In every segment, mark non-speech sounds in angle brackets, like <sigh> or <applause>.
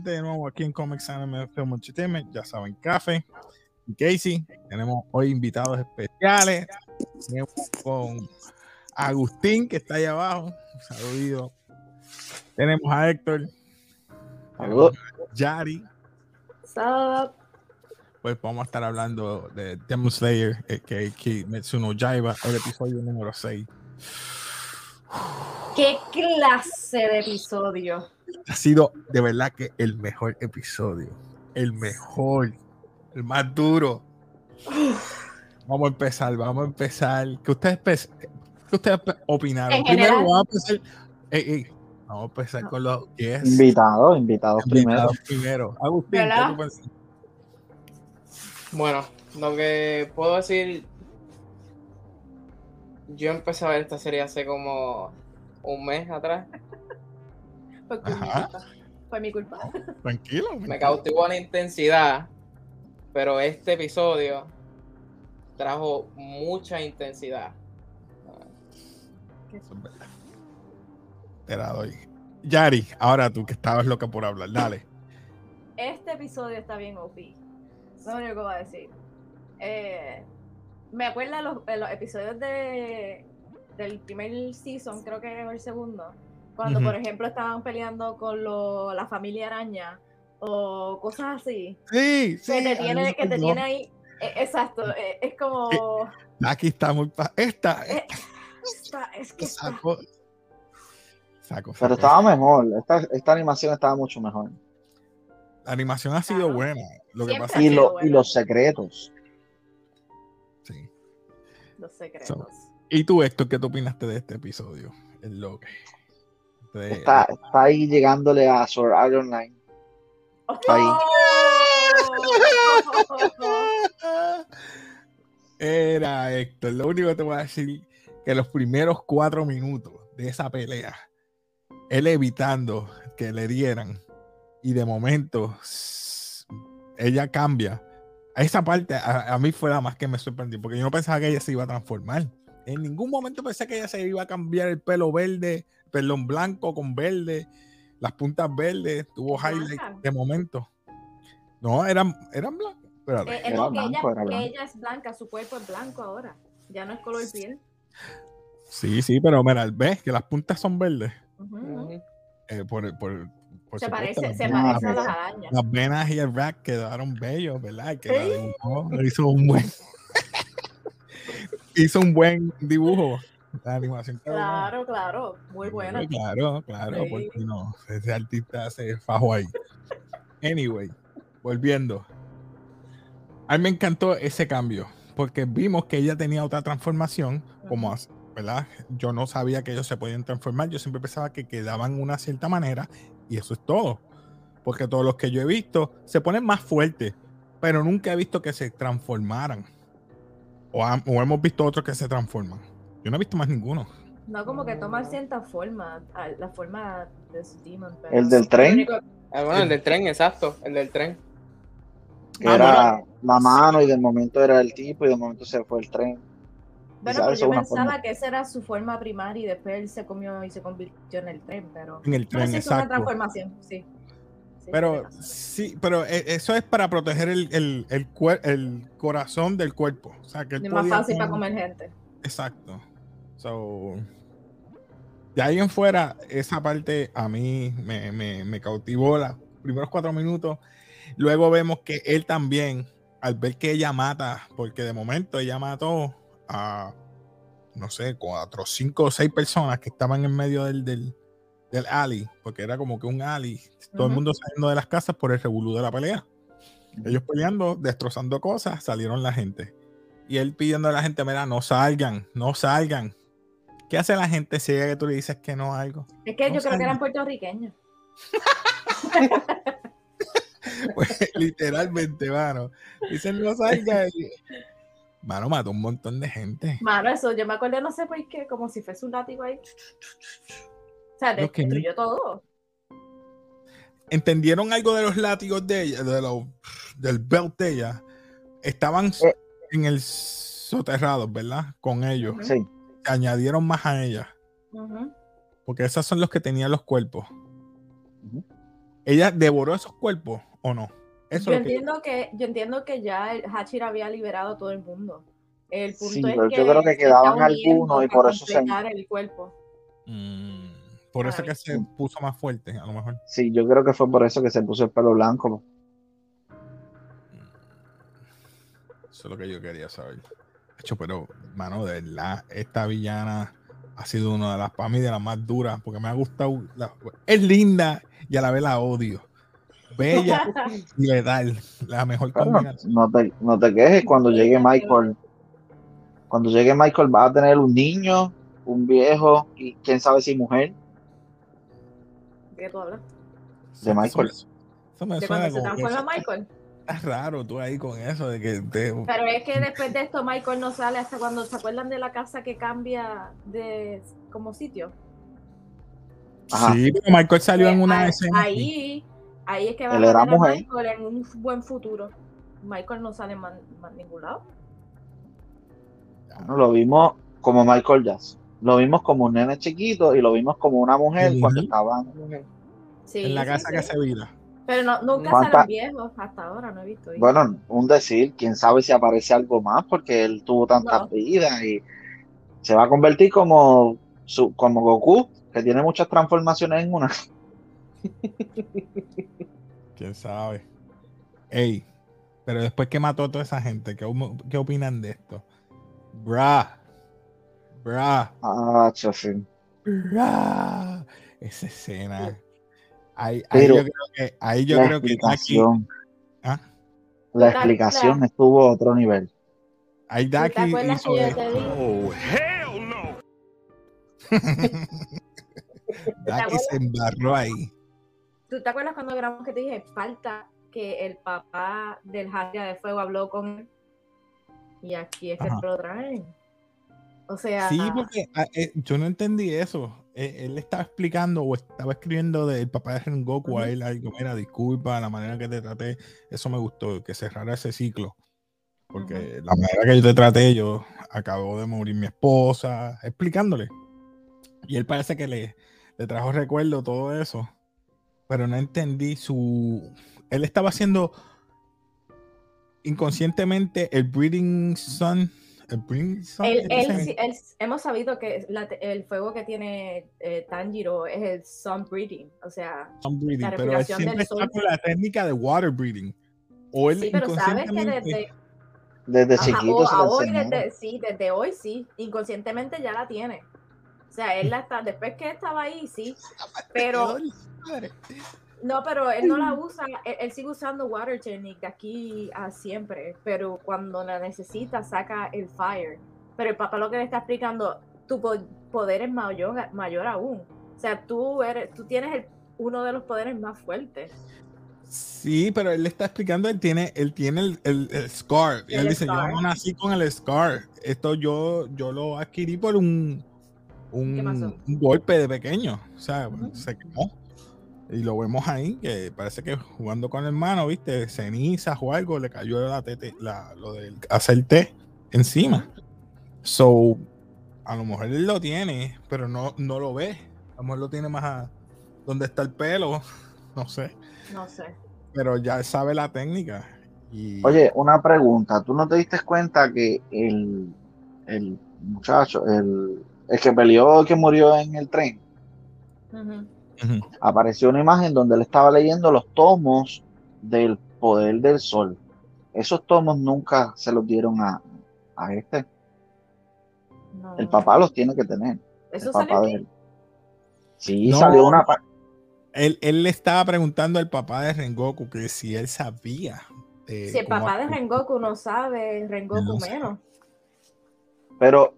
Gente, de nuevo aquí en Comics Anime Film Entertainment. Ya saben, Café y Casey. Tenemos hoy invitados especiales. Tenemos con Agustín, que está ahí abajo. Un saludo. Tenemos a Héctor. Saludos. Yari. Sup? Pues vamos a estar hablando de Demon Slayer, eh, que Kimetsu no Yaiba, el episodio número 6. ¿Qué clase de episodio? Ha sido de verdad que el mejor episodio. El mejor. El más duro. Vamos a empezar, vamos a empezar. ¿Qué ustedes, qué ustedes opinaron? Primero vamos a empezar. Ey, ey, vamos a empezar con los guests. Invitados, invitados primero. Invitados primero. Agustín, ¿qué tú? Bueno, lo que puedo decir, yo empecé a ver esta serie hace como un mes atrás. Fue mi Ajá. culpa. Fue mi culpa. Tranquilo. Me cautivó la intensidad, pero este episodio trajo mucha intensidad. Eso es verdad. Te la doy. Yari, ahora tú que estabas loca por hablar, dale. Este episodio está bien OP. Lo único que voy a decir. Eh, me acuerdo los, eh, los episodios de, del primer season, creo que era el segundo. Cuando, por ejemplo, estaban peleando con lo- la familia araña o cosas así. Sí, sí. que te tiene, que te ahí. eh, exacto. eh, es como. Aquí está muy. pa- Esta. Eh, está- es que está- Saco. Saco. Pero saco. estaba mejor. Esta, esta animación estaba mucho mejor. La animación ha sido Claro. buena. Lo que pasa Y, es que. lo- bueno. y los secretos. Sí. Los secretos. ¿Y tú, Héctor, qué tú opinaste de este episodio? El log. De- Está, está ahí llegándole a Sword Art Online. ahí. <laughs> Oh. Era Héctor. Lo único que te voy a decir que los primeros cuatro minutos de esa pelea, él evitando que le dieran, y de momento ella cambia. A esa parte a, a mí fue la más que me sorprendió, porque yo no pensaba que ella se iba a transformar. En ningún momento pensé que ella se iba a cambiar el pelo verde, perdón, blanco con verde, las puntas verdes, tuvo Blanca. highlight de momento. No, eran, eran blancos. Espérate. Eh, Era blanco, ella, era es blanca, su cuerpo es blanco ahora. Ya no es color piel. Sí, sí, pero mira, ves que las puntas son verdes. Ujú. Eh, por, por, por Se supuesto, parece, las se venas- parece a Ah, las arañas. Las venas y el rack quedaron bellos, ¿verdad? Que la Sí. dibujó, hizo un buen <laughs> hizo un buen dibujo. La animación quedó buena. Claro, claro. Muy buena. Claro, claro, Sí. porque no, ese artista se fajó ahí. Anyway, volviendo. A mí me encantó ese cambio, porque vimos que ella tenía otra transformación, como, ¿verdad? Yo no sabía que ellos se podían transformar, yo siempre pensaba que quedaban una cierta manera, y eso es todo. Porque todos los que yo he visto se ponen más fuertes, pero nunca he visto que se transformaran. O hemos visto otros que se transforman. Yo no he visto más ninguno. No como que toma cierta forma, la forma de su demon. pero ¿El del tren? único- Ah, bueno, el del tren, exacto, el del tren. Que Ah, era la mano y de momento era el tipo y de momento se fue el tren. Bueno, pero yo pensaba forma. que esa era su forma primaria y después él se comió y se convirtió en el tren, pero... En el tren, sí, es una exacto. transformación, sí. Sí, Pero sí, pero e- eso es para proteger el, el, el, cuer- el corazón del cuerpo. O sea, que Es más fácil para comer gente. Exacto. So, de ahí en fuera, esa parte a mí me, me, me cautivó los primeros cuatro minutos. Luego vemos que él también, al ver que ella mata, porque de momento ella mató a, no sé, cuatro, cinco o seis personas que estaban en medio del, del, del alley, porque era como que un alley, todo el mundo saliendo de las casas por el revolú de la pelea. Ellos peleando, destrozando cosas, salieron la gente. Y él pidiendo a la gente, mira, no salgan, no salgan. ¿Qué hace la gente si que tú le dices que no a algo? Es que yo creo que eran puertorriqueños. <laughs> Pues literalmente, mano. Dicen no salgan. y- Mano, mató un montón de gente. Mano, eso, yo me acuerdo, no sé por qué, como si fuese un látigo ahí. O sea, que destruyó todo. ¿Entendieron algo de los látigos de ella, de los, del belt de ella? Estaban Eh. en el soterrado, ¿verdad? Con ellos. Sí. Añadieron más a ella. Porque esos son los que tenían los cuerpos. ¿Ella devoró esos cuerpos o no? Eso Yo es lo que- entiendo que, yo entiendo que ya el Hachir había liberado a todo el mundo. El punto Sí, es pero que yo creo que quedaban algunos y por eso se- completar el cuerpo. Mm, por eso que se puso más fuerte, a lo mejor. Sí, yo creo que fue por eso que se puso el pelo blanco. Eso es lo que yo quería saber. Hecho, pero, mano, de verdad, esta villana ha sido una de las, para mí, de las más duras, porque me ha gustado. la- es linda y a la vez la odio. Bella <laughs> y letal. La mejor Pero combinación. no te, no te quejes cuando llegue Michael. Cuando llegue Michael va a tener un niño, un viejo y quién sabe si mujer. ¿De qué tú hablas? de Michael. Eso, eso me De suena cuando se como que transforma eso Michael. Raro tú ahí con eso de que te- Pero es que después de esto Michael no sale hasta cuando se acuerdan de la casa que cambia de como sitio. Ajá. Sí, pero Michael salió en Eh, una ahí, escena. ahí, ahí es que va Él a era ver a mujer. Michael en un buen futuro. Michael no sale man- ningún lado. No, Lo vimos como Michael Jazz. Lo vimos como un nene chiquito y lo vimos como una mujer cuando estaban. Sí, en la casa sí. que se vira. Pero no, nunca ¿Cuánta- salen viejos hasta ahora, no he visto. hijos. Bueno, un decir, quién sabe si aparece algo más porque él tuvo tantas No. vidas y se va a convertir como, su, como Goku, que tiene muchas transformaciones en una. <laughs> Quién sabe. Ey, pero después que mató a toda esa gente, ¿qué, qué opinan de esto? Bra. Bra. Ah. Bra. Esa escena. Ahí, ahí yo creo que, ahí yo la creo que ¿ah? la explicación claro. estuvo a otro nivel. ahí ¿Tú te Daki hizo de-? Oh, hell no. <laughs> Daki se embarró ahí. ¿Tú te acuerdas cuando grabamos que te dije falta que el papá del Jaria de Fuego habló con él? Y aquí es que lo traen. O sea, Sí, porque ah, eh, yo no entendí eso. Eh, él estaba explicando o estaba escribiendo del papá de Rengoku a él algo, mira, disculpa la manera que te traté, eso me gustó, que cerrara ese ciclo. Porque la manera que yo te traté, yo acabó de morir mi esposa, explicándole. Y él parece que le, le trajo recuerdo todo eso, pero no entendí su... Él estaba haciendo inconscientemente el Breeding Sun. El hemos sabido que la el fuego que tiene eh, Tanjiro es el sun breathing. O sea, sun breathing, la pero él respiración siempre del está sol. con la técnica de water breathing. O él sí, pero sabes que inconscientemente- desde, Desde ajá, chiquito se hoy, desde, sí, desde hoy sí, inconscientemente ya la tiene. O sea, él la está, después que estaba ahí, sí, <laughs> pero. No, pero él no la usa, él, él sigue usando Water Technique de aquí a siempre, pero cuando la necesita saca el Fire. Pero el papá lo que le está explicando, tu po- poder es mayor, mayor aún. O sea, tú eres, tú tienes el- uno de los poderes más fuertes. Sí, pero él le está explicando, él tiene, él tiene el, el- el scar. Y El él dice, scar. yo nací con el scar. Esto yo, yo lo adquirí por un, un, un golpe de pequeño. O sea, se quemó. Y lo vemos ahí, que parece que jugando con el hermano, viste, cenizas o algo, le cayó la tete, la, lo del hacer té encima. So, a lo mejor él lo tiene, pero no, no lo ve. A lo mejor lo tiene más a donde está el pelo, <laughs> no sé. No sé. Pero ya sabe la técnica. Y Oye, una pregunta. ¿Tú no te diste cuenta que el, el muchacho, el, el que peleó, que murió en el tren, Apareció una imagen donde él estaba leyendo los tomos del poder del sol? Esos tomos nunca se los dieron a, a este. No. El papá los tiene que tener. ¿Eso el sale papá de él. Sí, No. salió una. él, él le estaba preguntando al papá de Rengoku que si él sabía. de Si el papá de. Rengoku no sabe, Rengoku No menos. Pero,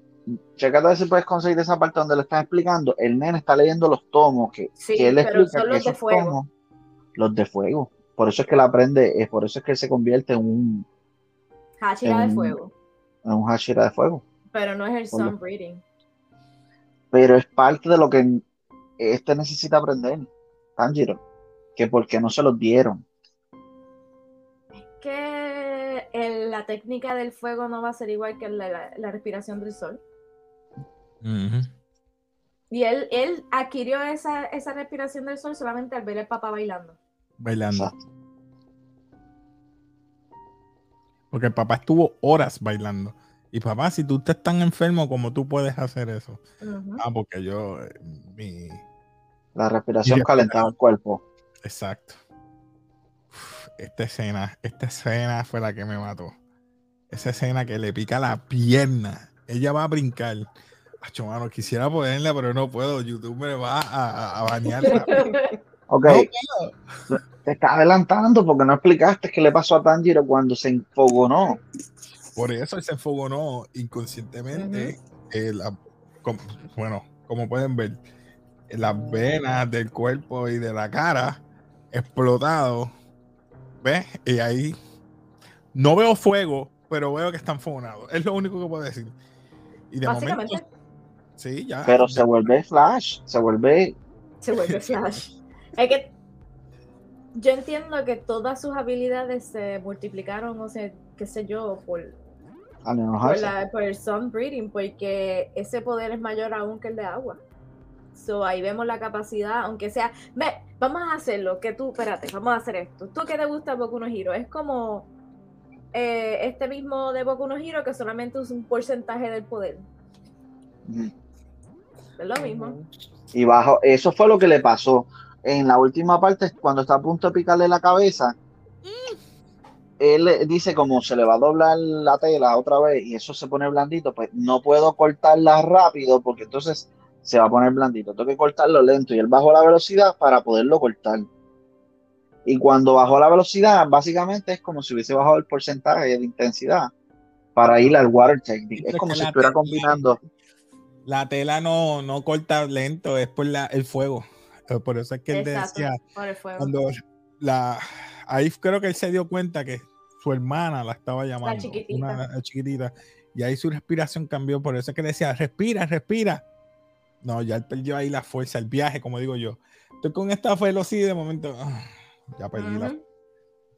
chécate a ver si puedes conseguir esa parte donde le están explicando. El nene está leyendo los tomos que, Sí, que él pero explica son que los de esos fuego. tomos, los de fuego. Por eso es que él aprende, es por eso es que él se convierte en un, Hachira de fuego. en un Hashira de fuego. Pero no es el lo- sun breathing. Pero es parte de lo que este necesita aprender, Tanjiro. Que porque no se los dieron. que el- la técnica del fuego no va a ser igual que la, la- la respiración del sol. Y él, él adquirió esa, esa respiración del sol solamente al ver al papá bailando. bailando. Exacto. Porque el papá estuvo horas bailando. Y papá, si tú estás tan enfermo, como tú puedes hacer eso? Ah, porque yo, eh, mi... La respiración calentaba el cuerpo. Exacto. Uf, esta escena, esta escena fue la que me mató. Esa escena que le pica la pierna. Ella va a brincar. Acho, mano, quisiera ponerla, pero no puedo. YouTube me va a, a, banear. <laughs> Ok, No te estás adelantando porque no explicaste qué le pasó a Tanjiro cuando se enfogonó. Por eso él se enfogonó inconscientemente. eh, la- com- bueno, como pueden ver, las venas del cuerpo y de la cara explotado. ¿Ves? Y ahí no veo fuego, pero veo que están fogonados. Es lo único que puedo decir. Y de Básicamente momento, sí, ya. Pero ya- se vuelve Flash, se vuelve se vuelve Flash. Es que yo entiendo que todas sus habilidades se multiplicaron, o sea, qué sé yo, por, al por, enojarse. la, por el sun breathing, porque ese poder es mayor aún que el de agua. So, ahí vemos la capacidad, aunque sea, ve, vamos a hacerlo, que tú, espérate, vamos a hacer esto. ¿Tú qué te gusta Boku no Hero? Es como eh, este mismo de Boku no Hero que solamente usa un porcentaje del poder. Ujú. Es lo mismo. Y bajo, eso fue lo que le pasó. En la última parte, cuando está a punto de picarle la cabeza, él dice como se le va a doblar la tela otra vez y eso se pone blandito, pues no puedo cortarla rápido porque entonces se va a poner blandito. Tengo que cortarlo lento y él bajó la velocidad para poderlo cortar. Y cuando bajó la velocidad, básicamente es como si hubiese bajado el porcentaje de intensidad para ir al water technique. Es como si estuviera combinando. La tela no, no corta lento, es por la, el fuego. Eh, Por eso es que él Exacto, decía, por el fuego. cuando la ahí creo que él se dio cuenta que su hermana la estaba llamando chiquitita. una la chiquitita y ahí su respiración cambió por eso es que decía respira respira no ya él perdió ahí la fuerza el viaje como digo yo estoy con esta velocidad de momento ah, ya perdí la- Ujú,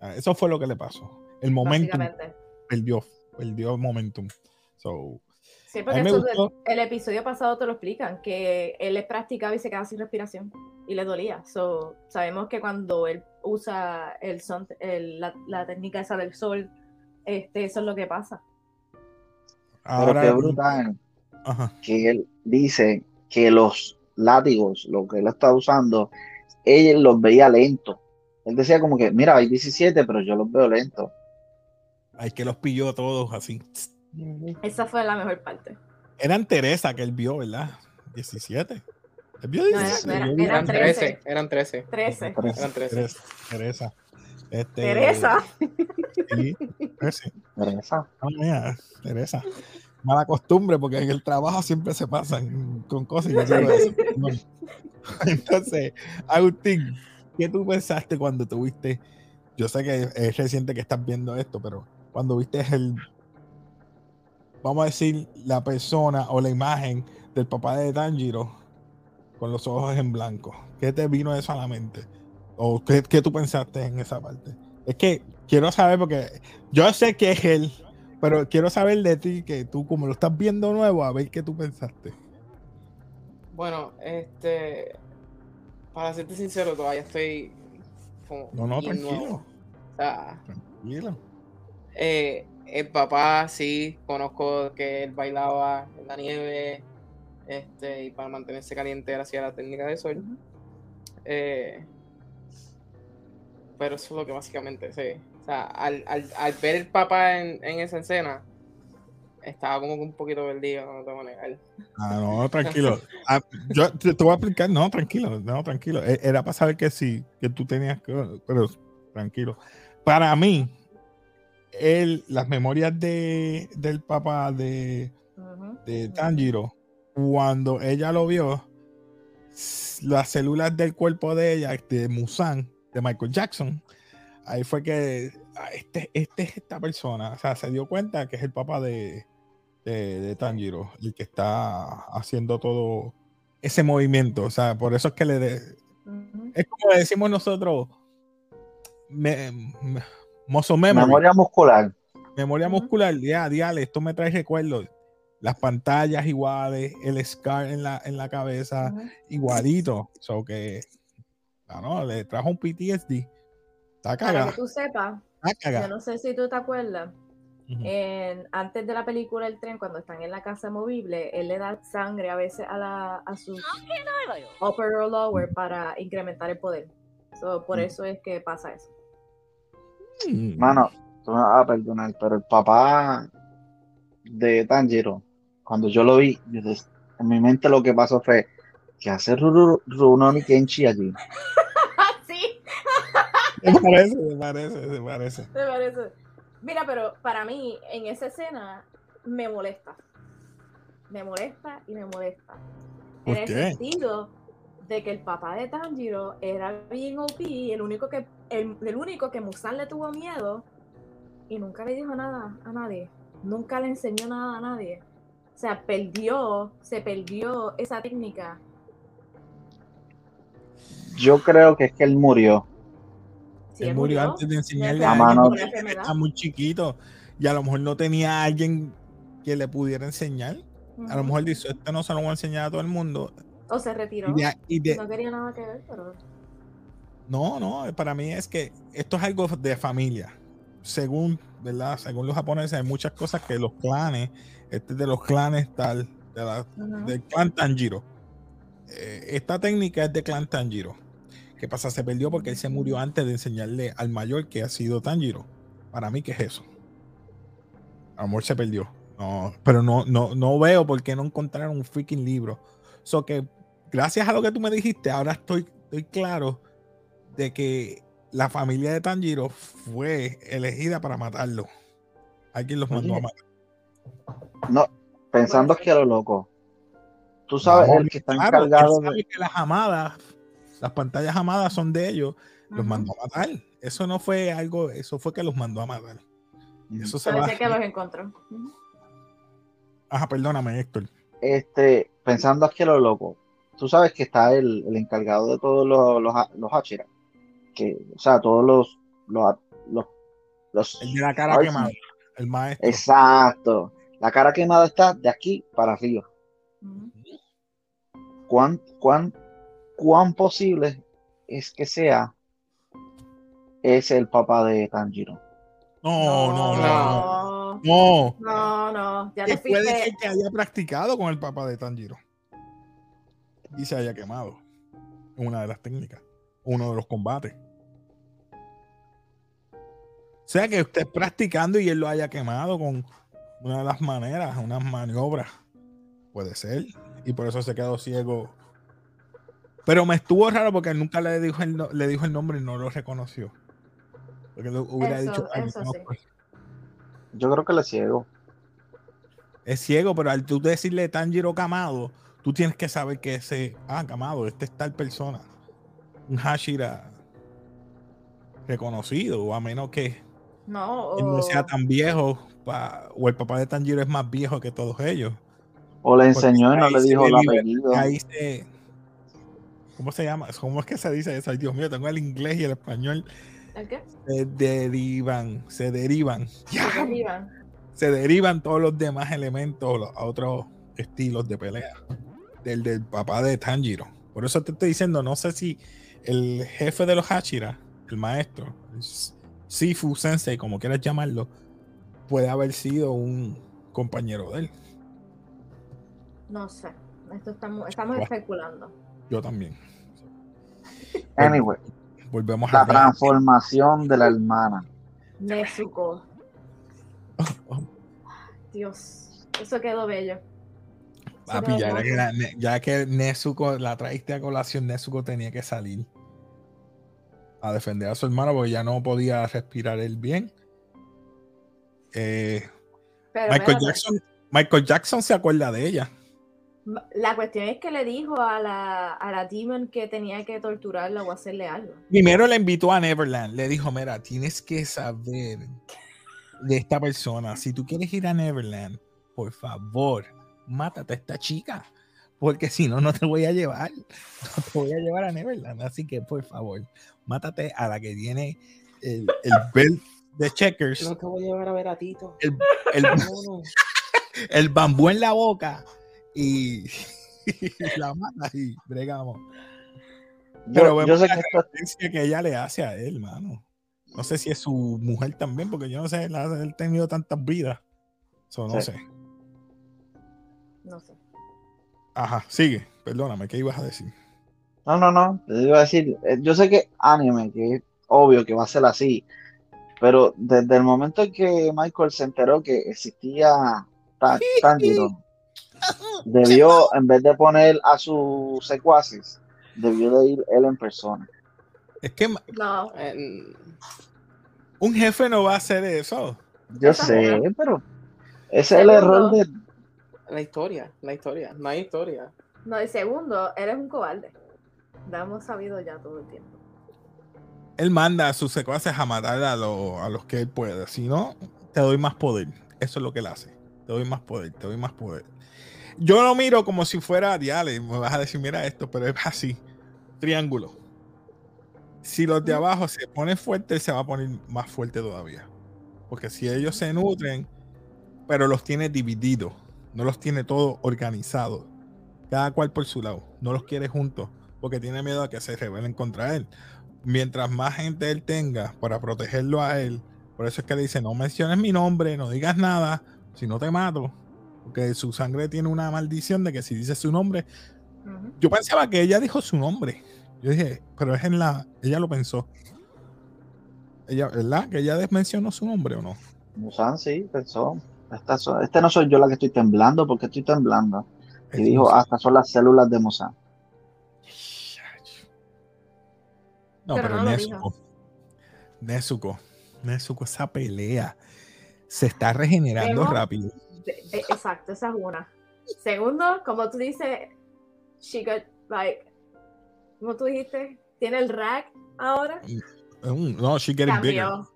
ah, eso fue lo que le pasó el momentum perdió perdió momentum so Sí, a porque eso gustó el episodio pasado te lo explican, que él es practicaba y se quedaba sin respiración y le dolía. So, sabemos que cuando él usa el son, el- la, la técnica esa del sol, este, eso es lo que pasa. Pero qué brutal. ajá, que él dice que los látigos, lo que él está usando, él los veía lentos. Él decía como que, mira, hay 17, pero yo los veo lentos. hay que los pilló todos así Esa fue la mejor parte. eran Teresa que él vio verdad 17 él vio No, era- 17 no era- vi eran Eran 13. 13, eran 13. 13. Eran 13. Teresa, Teresa. Este, Teresa. Sí, Teresa. Teresa. Ah, mira, Teresa. Mala costumbre, porque en el trabajo siempre se pasan con cosas y eso. Bueno. <laughs> Entonces, Agustín, ¿qué tú pensaste cuando tuviste? Yo sé que es reciente que estás viendo esto, pero cuando viste el, vamos a decir, la persona o la imagen del papá de Tanjiro con los ojos en blanco, ¿qué te vino eso a la mente? ¿O qué, qué tú pensaste en esa parte? Es que quiero saber, porque yo sé que es él, pero quiero saber de ti, que tú como lo estás viendo nuevo, a ver qué tú pensaste. Bueno, este. Para serte sincero, todavía estoy. Como No, no, tranquilo. O sea, Tranquilo. eh, el papá, sí, conozco que él bailaba en la nieve. Este, y para mantenerse caliente él hacía la técnica de sol. Eh, pero eso es lo que básicamente sé. O sea, al, al, al ver el papá en, en esa escena, estaba como que un poquito perdido, no te voy a negar. Ah, no, tranquilo. <laughs> Ah, yo te, te voy a explicar, no, tranquilo, no, tranquilo. E- Era para saber que sí, que tú tenías que, pero tranquilo. Para mí, él, las memorias de, del papá de, Ujú. de Tanjiro, cuando ella lo vio, las células del cuerpo de ella, de Musan, de Michael Jackson, ahí fue que ah, este, este es esta persona, o sea, se dio cuenta que es el papá de, de, de Tanjiro, el que está haciendo todo ese movimiento, o sea, por eso es que le... de- Ujú. es como decimos nosotros, me, me- muscle memory Memoria muscular. memoria muscular, ya, diale, esto me trae recuerdos. Las pantallas iguales, el scar en la, en la cabeza, Ujú. igualito. So que, no, le trajo un PTSD Está Para que tú sepas, Está yo no sé si tú te acuerdas, en, antes de la película El tren, cuando están en la casa movible, él le da sangre a veces a, la, a su upper o lower para incrementar el poder. So, por eso es que pasa eso. Mano, tú me vas a perdonar, pero el papá de Tanjiro, cuando yo lo vi, yo des- en mi mente lo que pasó fue que hace Ru- Rurouni Kenshi allí. <laughs> sí, Me parece, me parece, me parece. me parece. Mira, pero para mí, en esa escena, me molesta. Me molesta y me molesta. ¿Por en el qué? sentido de que el papá de Tanjiro era bien OP, el único que, el, el único que Musan le tuvo miedo y nunca le dijo nada a nadie. Nunca le enseñó nada a nadie. O sea, perdió, se perdió esa técnica. Yo creo que es que él murió. Sí, él él murió murió antes de enseñarle a A mano- está muy chiquito y a lo mejor no tenía a alguien que le pudiera enseñar. A lo mejor dice, esto no se lo voy a enseñar a todo el mundo. O se retiró. Y de- y de- No quería nada que ver, pero. No, no, para mí es que esto es algo de familia. Según, ¿verdad? Según los japoneses, hay muchas cosas que los clanes, este es de los clanes tal, de la- del clan Tanjiro. Eh, esta técnica es de clan Tanjiro. ¿Qué pasa? Se perdió porque él se murió antes de enseñarle al mayor que ha sido Tanjiro. Para mí, ¿qué es eso? Amor se perdió. No, pero no, no, no veo por qué no encontraron un freaking libro. So que gracias a lo que tú me dijiste, ahora estoy, estoy claro de que la familia de Tanjiro fue elegida para matarlo. Alguien los mandó a matar. No, pensando que a lo loco. Tú sabes, No, el que está claro, él encargado sabe de. que las amadas, las pantallas amadas son de ellos, los mandó a matar. Eso no fue algo, eso fue que los mandó a matar. Eso se va. Parece que los encontró. Ajá, perdóname, Héctor. Este, pensando aquí a lo loco. Tú sabes que está el, el encargado de todos los, los, los Hachira. Que, o sea, todos los, los, los, los- El de la cara quemada, el maestro. Exacto. La cara quemada está de aquí para arriba. ¿Cuán, cuán, cuán posible es que sea ese el papá de Tanjiro? No, no, no, no. No, No. no, no. Ya Que te puede ser que haya practicado con el papá de Tanjiro. Y se haya quemado. Una de las técnicas. Uno de los combates. O sea que usted practicando y él lo haya quemado con una de las maneras, unas maniobras. Puede ser. Y por eso se quedó ciego. Pero me estuvo raro porque él nunca le dijo el, no- le dijo el nombre y no lo reconoció. Porque lo hubiera Eso- dicho, "Ay, yo eso conozco sí. Yo creo que le ciego. es ciego, pero al tú decirle Tanjiro Kamado, tú tienes que saber que ese, ah, Kamado, este es tal persona. Un Hashira reconocido, o a menos que No, él no o- sea tan viejo, pa- o el papá de Tanjiro es más viejo que todos ellos. O le enseñó y no le dijo el apellido. Ahí se, ¿Cómo se llama? ¿Cómo es que se dice eso? Ay, Dios mío, tengo el inglés y el español. ¿El qué? Se derivan, se derivan. Se derriban. se derivan todos los demás elementos los- a otros estilos de pelea del del papá de Tanjiro. Por eso te estoy diciendo, no sé si el jefe de los Hachira, el maestro, Sifu Sensei, como quieras llamarlo, puede haber sido un compañero de él. No sé. Esto estamos, estamos Bueno. especulando. Yo también. Anyway, Volvemos la a transformación de la hermana. Nezuko. Dios. Eso quedó bello. Eso Papi, quedó ya, era que la- ya que Nezuko la traíste a colación, Nezuko tenía que salir a defender a su hermano porque ya no podía respirar él bien. Eh, Michael espérate, Jackson, Michael Jackson se acuerda de ella. La cuestión es que le dijo a la, a la Demon que tenía que torturarla o hacerle algo. Primero le invitó a Neverland. Le dijo, mira, tienes que saber de esta persona. Si tú quieres ir a Neverland, por favor, mátate a esta chica. Porque si no, no te voy a llevar. No te voy a llevar a Neverland. Así que, por favor, mátate a la que tiene el, el <laughs> belt de checkers, No te voy a llevar a ver a Tito. el, el, No, no. <laughs> el bambú en la boca y, y la mata y bregamos. Yo, Pero yo vemos sé la que que ella le hace a él, mano. No sé si es su mujer también, porque yo no sé, él ha él ha tenido tantas vidas. So, no Sí. sé. No sé. Ajá, sigue. Perdóname, ¿qué ibas a decir? No, no, no. Te iba a decir, eh, yo sé que anime, que es obvio que va a ser así, pero desde el momento en que Michael se enteró que existía Ta- Tanjiro, <laughs> debió, en vez de poner a sus secuaces, debió de ir él en persona. Es que No. Un jefe no va a hacer eso. Yo sé, pero ese es el error de... la historia, la historia, no hay historia. No, y segundo, eres un cobarde. Lo hemos sabido ya todo el tiempo. Él manda a sus secuaces a matar a, lo- a los que él puede. Si no, te doy más poder. Eso es lo que él hace. Te doy más poder, te doy más poder. Yo lo miro como si fuera Diale. Me vas a decir, mira esto, pero es así. Triángulo. Si los de abajo se ponen fuertes, se va a poner más fuerte todavía. Porque si ellos se nutren, pero los tiene divididos, no los tiene todos organizados, cada cual por su lado, no los quiere juntos, porque tiene miedo a que se rebelen contra él. Mientras más gente él tenga para protegerlo a él, por eso es que le dice, no menciones mi nombre, no digas nada, si no te mato, porque su sangre tiene una maldición de que si dice su nombre, yo pensaba que ella dijo su nombre, yo dije, pero es en la, ella lo pensó, ella, ¿verdad? Que ella mencionó su nombre o no. Musan sí, pensó, "Esta so- este no soy yo la que estoy temblando, porque estoy temblando. Y Es dijo, un- hasta son las células de Musan. No, Pero pero, no Nezuko, Nezuko, Nezuko, esa pelea se está regenerando Vemos- rápido. De- exacto, esa es una. Segundo, como tú dices, she got, like, como tú dijiste, tiene el rack ahora. Es un- No, she getting bigger. Cambió,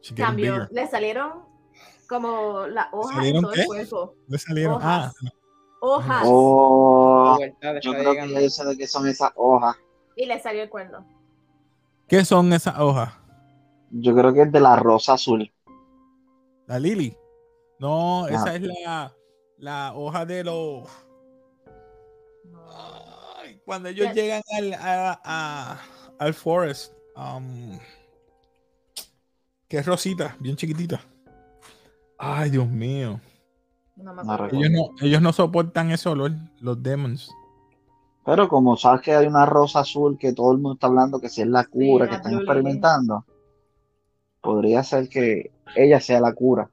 She getting cambió. bigger. Le salieron como las hojas en ¿Salieron todo qué? el cuerpo. Le salieron. Ah, Hojas. Hojas. Oh, vuelta yo creo que yo sé de qué son esas hojas. Y le salió el cuerno. ¿qué son esas hojas? Yo creo que es de la rosa azul. La Lily. No, Ah. esa es la, la hoja de los. Ay, cuando ellos llegan al, a- a- al forest. um, que es rosita, bien chiquitita. Ay, Dios mío. No me. Ellos no, ellos no soportan ese olor, los demons. Pero como sabes que hay una rosa azul que todo el mundo está hablando que si es la cura, que están experimentando, podría ser que ella sea la cura.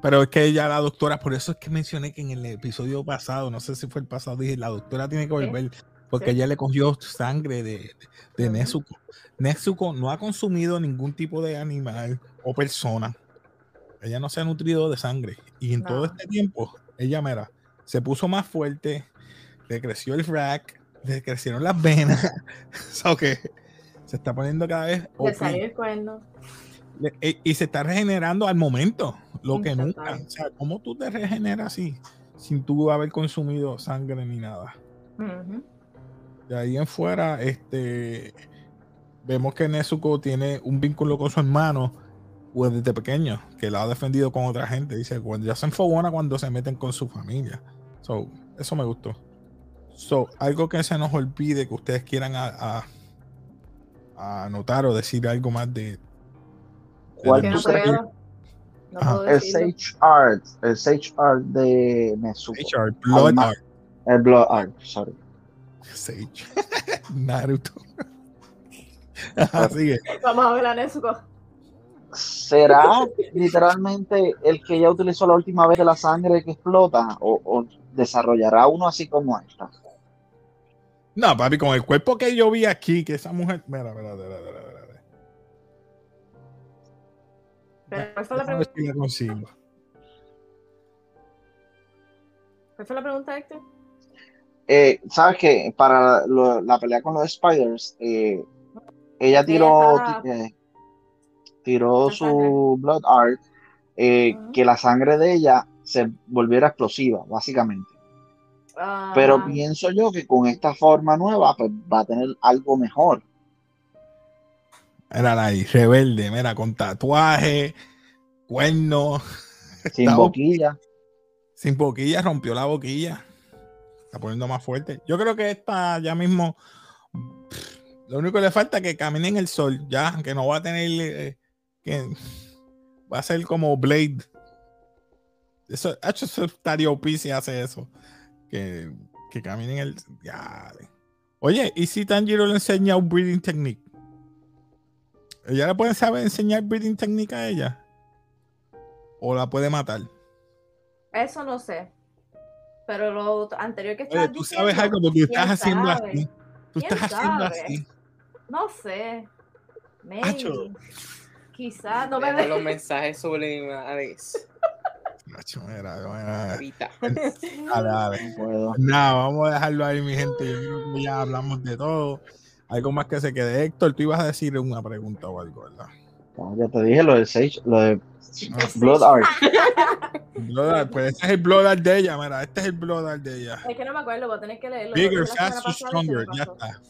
Pero es que ella, la doctora, por eso es que mencioné que en el episodio pasado, no sé si fue el pasado, dije, la doctora tiene que volver, porque Sí. ella le cogió sangre de, de, de. Nezuko. Nezuko no ha consumido ningún tipo de animal o persona. Ella no se ha nutrido de sangre. Y en todo No. este tiempo, ella, mira, se puso más fuerte, le creció el rack, le crecieron las venas. <laughs> so que se está poniendo cada vez Le salió el cuerno. Le- e- y se está regenerando al momento, lo que nunca. O sea, ¿cómo tú te regeneras así sin tú haber consumido sangre ni nada? De ahí en fuera, este, vemos que Nezuko tiene un vínculo con su hermano pues, desde pequeño, que la ha defendido con otra gente. Dice, cuando ya se enfogona cuando se meten con su familia. So, eso me gustó. So, algo que se nos olvide que ustedes quieran a, a- a anotar o decir algo más de... ¿Cuál de no tú crees? puedo. No Ajá. puedo El decirlo. Sage Art, el Sage Art de Nezuko. Sage Art, Blood Art. El Blood Art, sorry. Sage. <laughs> Naruto. <laughs> Ajá, sigue. Vamos a ver a Nezuko. ¿Será literalmente el que ya utilizó la última vez de la sangre que explota? ¿O, o desarrollará uno así como esta? No, papi, con el cuerpo que yo vi aquí, que esa mujer. Mira, mira, mira, mira, mira, mira. Pero ¿cuál fue la pregunta? si la consigo. ¿Cuál fue la pregunta, Héctor? Eh, ¿Sabes que Para lo- la pelea con los Spiders, eh, ella tiró, eh, tiró La su. Blood Art, eh, que la sangre de ella se volviera explosiva, básicamente. Pero pienso yo que con esta forma nueva, pues va a tener algo mejor. Mírala ahí, rebelde, mira, con tatuaje, cuerno, <laughs> Sin Está boquilla. sin boquilla, rompió la boquilla. Está poniendo más fuerte. Yo creo que esta ya mismo Lo único que le falta es que camine en el sol, ya, que no va a tener. eh, que va a ser como Blade. Eso, hecho, eso estaría OP si hace eso. Que, que camine en el. Ya. Oye, ¿y si Tanjiro le enseña un breathing technique? ¿Ella le puede saber enseñar breathing technique a ella? ¿O la puede matar? Eso no sé. Pero lo anterior que Oye, estás tú sabes diciendo, algo porque tú ¿quién estás haciendo así. Tú ¿Quién estás haciendo así. No sé. Maybe. Acho. Quizás no me de... los <laughs> mensajes subliminales. Nacho, mira, mira. Ahorita. <laughs> Dale, dale. Puedo. Nada, vamos a dejarlo ahí, mi gente. Yo creo que ya hablamos de todo. Algo más que se quede. Héctor, tú ibas a decir una pregunta o algo, ¿verdad? No, ya te dije lo del Sage, lo de Ah, Blood Art. <laughs> Blood Art, pues este es el Blood Art de ella, mira, este es el Blood Art de ella. Es que no me acuerdo, voy a tener que leerlo. lo Bigger, faster, stronger, ya está.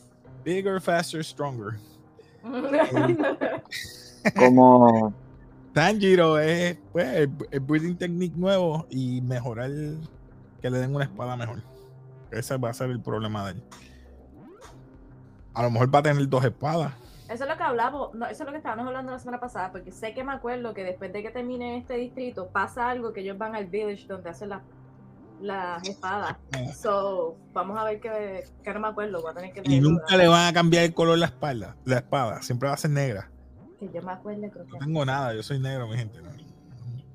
Bigger, faster, stronger. <laughs> Como Tanjiro es pues, el, el breathing technique nuevo y mejorar que le den una espada mejor. Ese va a ser el problema de él. A lo mejor va a tener dos espadas. Eso es lo que hablamos, no, eso es lo que estábamos hablando la semana pasada, porque sé que me acuerdo que después de que termine este distrito pasa algo que ellos van al village donde hacen las las espadas. So, vamos a ver que, que no me acuerdo, voy a tener que Y nunca le van a cambiar el color la espalda, la espada. Siempre va a ser negra. Que yo me acuerde, creo que No tengo nada, yo soy negro, mi gente.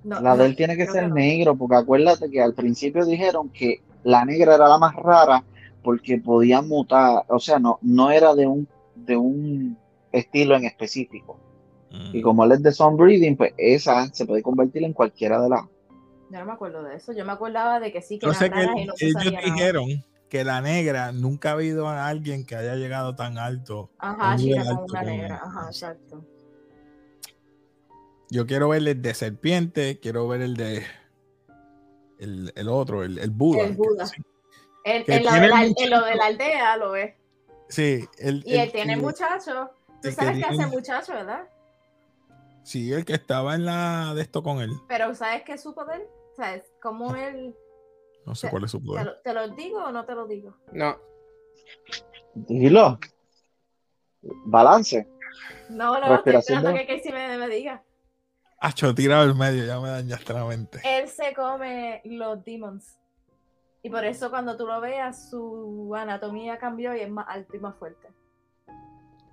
no, la no, de él tiene que ser no. negro, porque acuérdate que al principio dijeron que la negra era la más rara porque podía mutar, o sea, no, no era de un, de un estilo en específico. Mm. Y como él es de Sunbreeding, pues esa se puede convertir en cualquiera de las. Yo no me acuerdo de eso, yo me acordaba de que sí, que Yo sé que y no ellos sabía nada. dijeron que la negra nunca ha habido a alguien que haya llegado tan alto. Ajá, chica, alto una negra, él. ajá, exacto. Yo quiero ver el de serpiente, quiero ver el de el, el otro, el, el Buda. El Buda. Que en lo de la, en lo de la aldea lo ves. Sí, el, Y él el tiene que- muchacho. Tú el que sabes que tiene- hace muchacho, ¿verdad? Sí, el que estaba en la de esto con él. Pero ¿sabes qué es su poder? ¿Sabes cómo él... No sé Te- cuál es su ¿Te poder. lo, te lo digo o no te lo digo? No. Dilo. Balance. No, no, estoy esperando de- que Casey me, me diga. Acho, tirado el medio, ya me dañaste la mente. Él se come los demons. Y por eso cuando tú lo veas, su anatomía cambió y es más alto y más fuerte.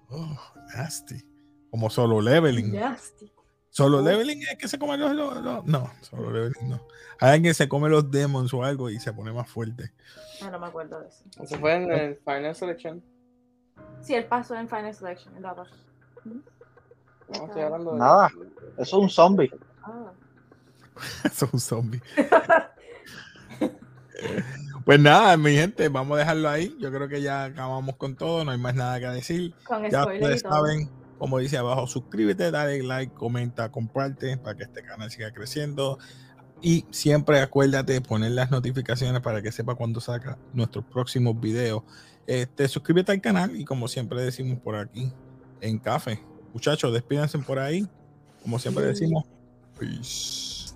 Oh, nasty. Como solo leveling. Nasty. Solo leveling es que se come los, los- los- No, solo leveling no. Hay alguien que se come los demons o algo y se pone más fuerte. Ah, no me acuerdo de eso. Eso fue en el Final Selection. Sí, él pasó en Final Selection. lo pasó. No, estoy hablando de. Nada. Eso es un zombie. Ah. Eso <laughs> es un zombie. <laughs> pues nada, mi gente, vamos a dejarlo ahí. Yo creo que ya acabamos con todo, no hay más nada que decir. Con Ya spoiler y ustedes todo. saben, como dice abajo, suscríbete, dale like, comenta, comparte para que este canal siga creciendo. Y siempre acuérdate de poner las notificaciones para que sepa cuando saca nuestros próximos videos. Este, suscríbete al canal y como siempre decimos por aquí, en café. Muchachos, despídense por ahí. Como siempre decimos, peace.